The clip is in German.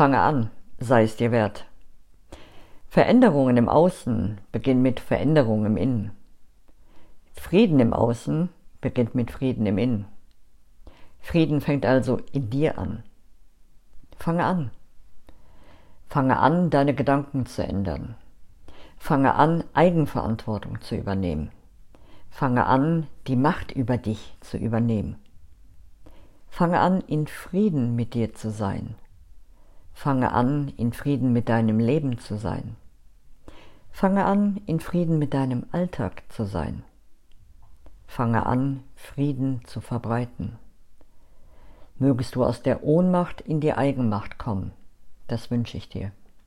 Fange an, sei es dir wert. Veränderungen im Außen beginnen mit Veränderungen im Innen. Frieden im Außen beginnt mit Frieden im Innen. Frieden fängt also in dir an. Fange an. Fange an, deine Gedanken zu ändern. Fange an, Eigenverantwortung zu übernehmen. Fange an, die Macht über dich zu übernehmen. Fange an, in Frieden mit dir zu sein. Fange an, in Frieden mit deinem Leben zu sein. Fange an, in Frieden mit deinem Alltag zu sein. Fange an, Frieden zu verbreiten. Mögest du aus der Ohnmacht in die Eigenmacht kommen. Das wünsche ich dir.